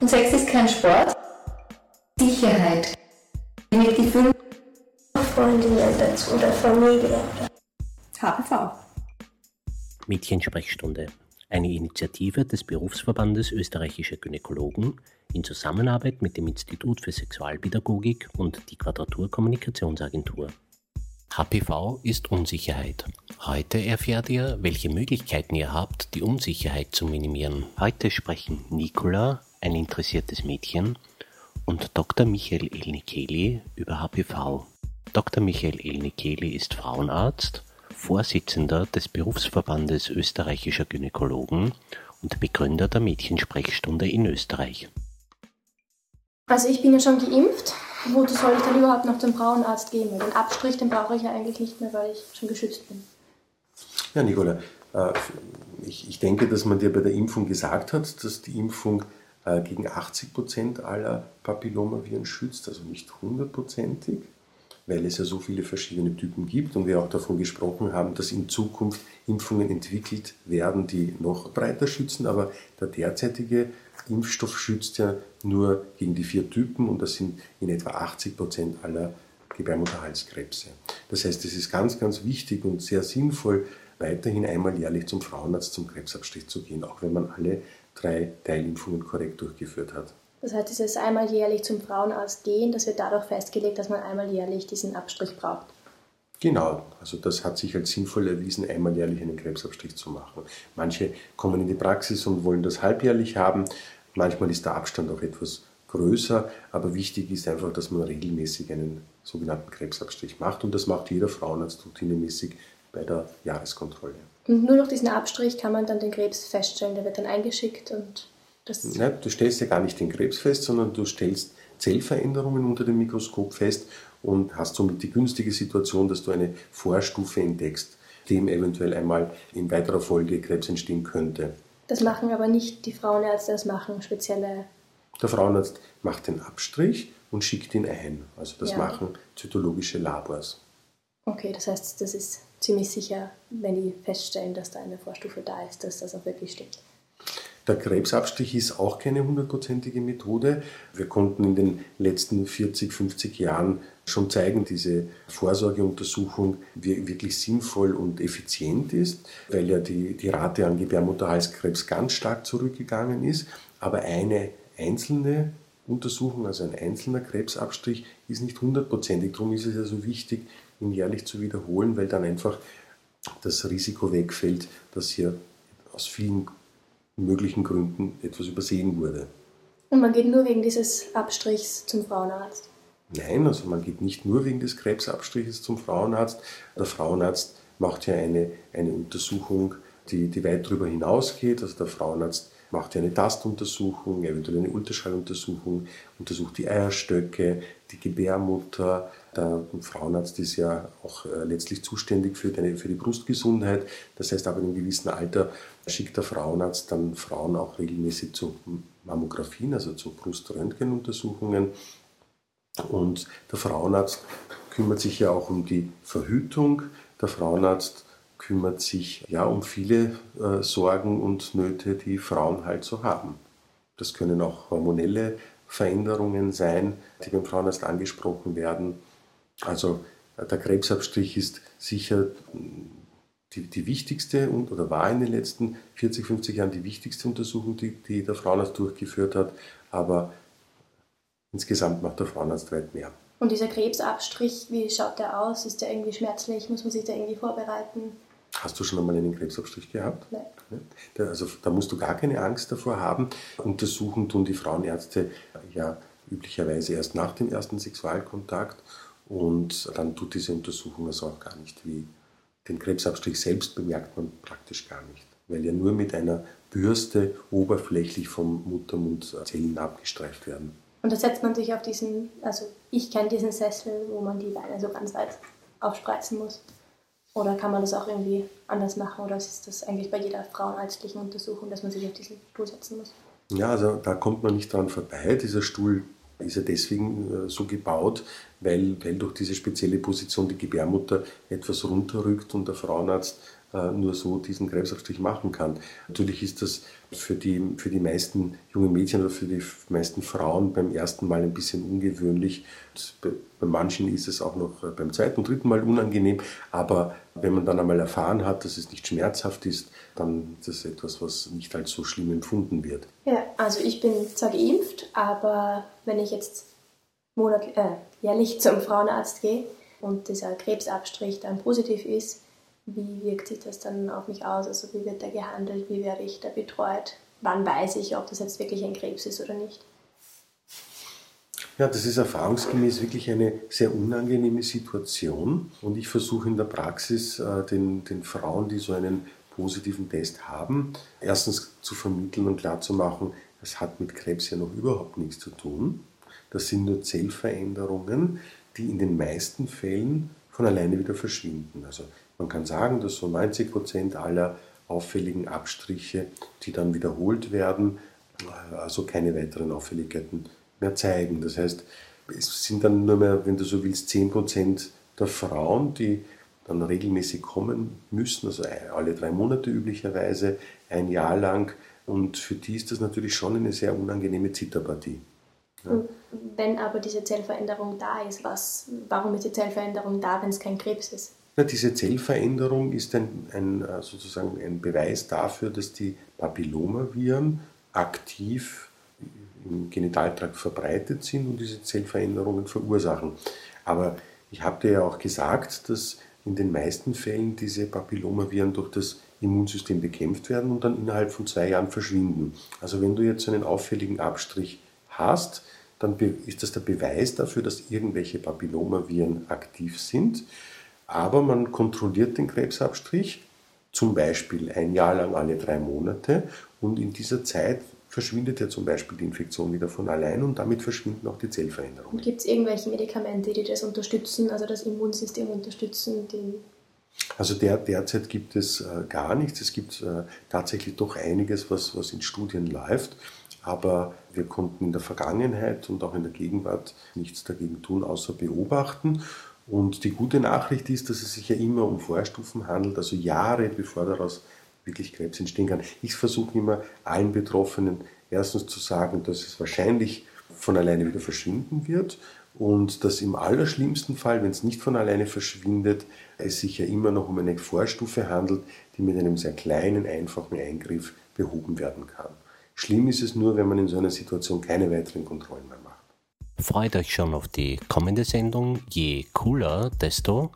Und Sex ist kein Sport. Sicherheit. Mit Gefühl. Freundinnen dazu oder Familie. HPV. Mädchensprechstunde. Eine Initiative des Berufsverbandes österreichischer Gynäkologen in Zusammenarbeit mit dem Institut für Sexualpädagogik und die Quadratur Kommunikationsagentur. HPV ist Unsicherheit. Heute erfährt ihr, welche Möglichkeiten ihr habt, die Unsicherheit zu minimieren. Heute sprechen Nicola, ein interessiertes Mädchen, und Dr. Michael Elnikeli über HPV. Dr. Michael Elnikeli ist Frauenarzt, Vorsitzender des Berufsverbandes österreichischer Gynäkologen und Begründer der Mädchensprechstunde in Österreich. Also ich bin ja schon geimpft. Wozu soll ich dann überhaupt noch zum Frauenarzt gehen? Weil den Abstrich, den brauche ich ja eigentlich nicht mehr, weil ich schon geschützt bin. Ja, Nicola, äh, ich, ich denke, dass man dir bei der Impfung gesagt hat, dass die Impfung äh, gegen 80 Prozent aller Papillomaviren schützt, also nicht hundertprozentig, weil es ja so viele verschiedene Typen gibt und wir auch davon gesprochen haben, dass in Zukunft Impfungen entwickelt werden, die noch breiter schützen, aber der derzeitige Impfstoff schützt ja nur gegen die vier Typen und das sind in etwa 80 Prozent aller Gebärmutterhalskrebse. Das heißt, es ist ganz, ganz wichtig und sehr sinnvoll, weiterhin einmal jährlich zum Frauenarzt zum Krebsabstrich zu gehen, auch wenn man alle drei Teilimpfungen korrekt durchgeführt hat. Das heißt, dieses einmal jährlich zum Frauenarzt gehen, das wird dadurch festgelegt, dass man einmal jährlich diesen Abstrich braucht. Genau, also das hat sich als sinnvoll erwiesen, einmal jährlich einen Krebsabstrich zu machen. Manche kommen in die Praxis und wollen das halbjährlich haben. Manchmal ist der Abstand auch etwas größer, aber wichtig ist einfach, dass man regelmäßig einen sogenannten Krebsabstrich macht und das macht jeder Frauenarzt routinemäßig bei der Jahreskontrolle. Und nur durch diesen Abstrich kann man dann den Krebs feststellen, der wird dann eingeschickt und das. Nein, du stellst ja gar nicht den Krebs fest, sondern du stellst Zellveränderungen unter dem Mikroskop fest und hast somit die günstige Situation, dass du eine Vorstufe entdeckst, dem eventuell einmal in weiterer Folge Krebs entstehen könnte. Das machen aber nicht die Frauenärzte, das machen spezielle. Der Frauenarzt macht den Abstrich und schickt ihn ein. Also das Ja. machen zytologische Labors. Okay, das heißt, das ist ziemlich sicher, wenn die feststellen, dass da eine Vorstufe da ist, dass das auch wirklich stimmt. Der Krebsabstrich ist auch keine hundertprozentige Methode. Wir konnten in den letzten 40, 50 Jahren schon zeigen, diese Vorsorgeuntersuchung wirklich sinnvoll und effizient ist, weil ja die, die Rate an Gebärmutterhalskrebs ganz stark zurückgegangen ist. Aber eine einzelne Untersuchung, also ein einzelner Krebsabstrich, ist nicht hundertprozentig. Darum ist es also wichtig, ihn jährlich zu wiederholen, weil dann einfach das Risiko wegfällt, dass hier aus vielen möglichen Gründen etwas übersehen wurde. Und man geht nur wegen dieses Abstrichs zum Frauenarzt. Nein, also man geht nicht nur wegen des Krebsabstriches zum Frauenarzt. Der Frauenarzt macht ja eine, eine Untersuchung, die, die weit darüber hinausgeht. Also der Frauenarzt macht ja eine Tastuntersuchung, eventuell eine Ultraschalluntersuchung, untersucht die Eierstöcke, die Gebärmutter. Der Frauenarzt ist ja auch äh, letztlich zuständig für, deine, für die Brustgesundheit. Das heißt, ab einem gewissen Alter schickt der Frauenarzt dann Frauen auch regelmäßig zu Mammografien, also zu Bruströntgenuntersuchungen. Und der Frauenarzt kümmert sich ja auch um die Verhütung. Der Frauenarzt kümmert sich ja um viele äh, Sorgen und Nöte, die Frauen halt so haben. Das können auch hormonelle Veränderungen sein, die beim Frauenarzt angesprochen werden. Also der Krebsabstrich ist sicher mh, die, die wichtigste und, oder war in den letzten 40, 50 Jahren die wichtigste Untersuchung, die, die der Frauenarzt durchgeführt hat. Aber insgesamt macht der Frauenarzt weit mehr. Und dieser Krebsabstrich, wie schaut der aus? Ist der irgendwie schmerzlich? Muss man sich da irgendwie vorbereiten? Hast du schon einmal einen Krebsabstrich gehabt? Nein. Also da musst du gar keine Angst davor haben. Untersuchen tun die Frauenärzte ja üblicherweise erst nach dem ersten Sexualkontakt und dann tut diese Untersuchung also auch gar nicht weh. Den Krebsabstrich selbst bemerkt man praktisch gar nicht, weil ja nur mit einer Bürste oberflächlich vom Muttermund Zellen abgestreift werden. Und da setzt man sich auf diesen, also ich kenne diesen Sessel, wo man die Beine so ganz weit aufspreizen muss. Oder kann man das auch irgendwie anders machen? Oder ist das eigentlich bei jeder frauenärztlichen Untersuchung, dass man sich auf diesen Stuhl setzen muss? Ja, also da kommt man nicht dran vorbei. Dieser Stuhl ist ja deswegen äh, so gebaut, weil, weil durch diese spezielle Position die Gebärmutter etwas runterrückt und der Frauenarzt nur so diesen Krebsabstrich machen kann. Natürlich ist das für die, für die meisten jungen Mädchen oder für die meisten Frauen beim ersten Mal ein bisschen ungewöhnlich. Bei manchen ist es auch noch äh, beim zweiten und dritten Mal unangenehm, aber wenn man dann einmal erfahren hat, dass es nicht schmerzhaft ist, dann ist das etwas, was nicht als so schlimm empfunden wird. Ja, also ich bin zwar geimpft, aber wenn ich jetzt monat, äh, jährlich zum Frauenarzt gehe und dieser Krebsabstrich dann positiv ist, wie wirkt sich das dann auf mich aus? Also wie wird der gehandelt? Wie werde ich da betreut? Wann weiß ich, ob das jetzt wirklich ein Krebs ist oder nicht? Ja, das ist erfahrungsgemäß wirklich eine sehr unangenehme Situation und ich versuche in der Praxis äh, den, den Frauen, die so einen positiven Test haben, erstens zu vermitteln und klarzumachen, das hat mit Krebs ja noch überhaupt nichts zu tun. Das sind nur Zellveränderungen, die in den meisten Fällen von alleine wieder verschwinden. Also man kann sagen, dass so 90 Prozent aller auffälligen Abstriche, die dann wiederholt werden, also keine weiteren Auffälligkeiten mehr zeigen. Das heißt, es sind dann nur mehr, wenn du so willst, 10 Prozent der Frauen, die dann regelmäßig kommen müssen, also alle drei Monate üblicherweise, ein Jahr lang. Und für die ist das natürlich schon eine sehr unangenehme Zitterpartie. Ja. Wenn aber diese Zellveränderung da ist, was, warum ist die Zellveränderung da, wenn es kein Krebs ist? Na, diese Zellveränderung ist ein, ein, äh, sozusagen ein Beweis dafür, dass die Papillomaviren aktiv im Genitaltrakt verbreitet sind und diese Zellveränderungen verursachen. Aber ich habe dir ja auch gesagt, dass in den meisten Fällen diese Papillomaviren durch das Immunsystem bekämpft werden und dann innerhalb von zwei Jahren verschwinden. Also wenn du jetzt einen auffälligen Abstrich hast, dann ist das der Beweis dafür, dass irgendwelche Papillomaviren aktiv sind aber man kontrolliert den Krebsabstrich zum Beispiel ein Jahr lang alle drei Monate und in dieser Zeit verschwindet ja zum Beispiel die Infektion wieder von allein und damit verschwinden auch die Zellveränderungen. Gibt es irgendwelche Medikamente, die das unterstützen, also das Immunsystem unterstützen? also der, derzeit gibt es äh, gar nichts. Es gibt äh, tatsächlich doch einiges, was, was in Studien läuft, aber wir konnten in der Vergangenheit und auch in der Gegenwart nichts dagegen tun, außer beobachten. Und die gute Nachricht ist, dass es sich ja immer um Vorstufen handelt, also Jahre bevor daraus wirklich Krebs entstehen kann. Ich versuche immer allen Betroffenen erstens zu sagen, dass es wahrscheinlich von alleine wieder verschwinden wird und dass im allerschlimmsten Fall, wenn es nicht von alleine verschwindet, es sich ja immer noch um eine Vorstufe handelt, die mit einem sehr kleinen, einfachen Eingriff behoben werden kann. Schlimm ist es nur, wenn man in so einer Situation keine weiteren Kontrollen mehr macht. Freut euch schon auf die kommende Sendung. Je cooler, desto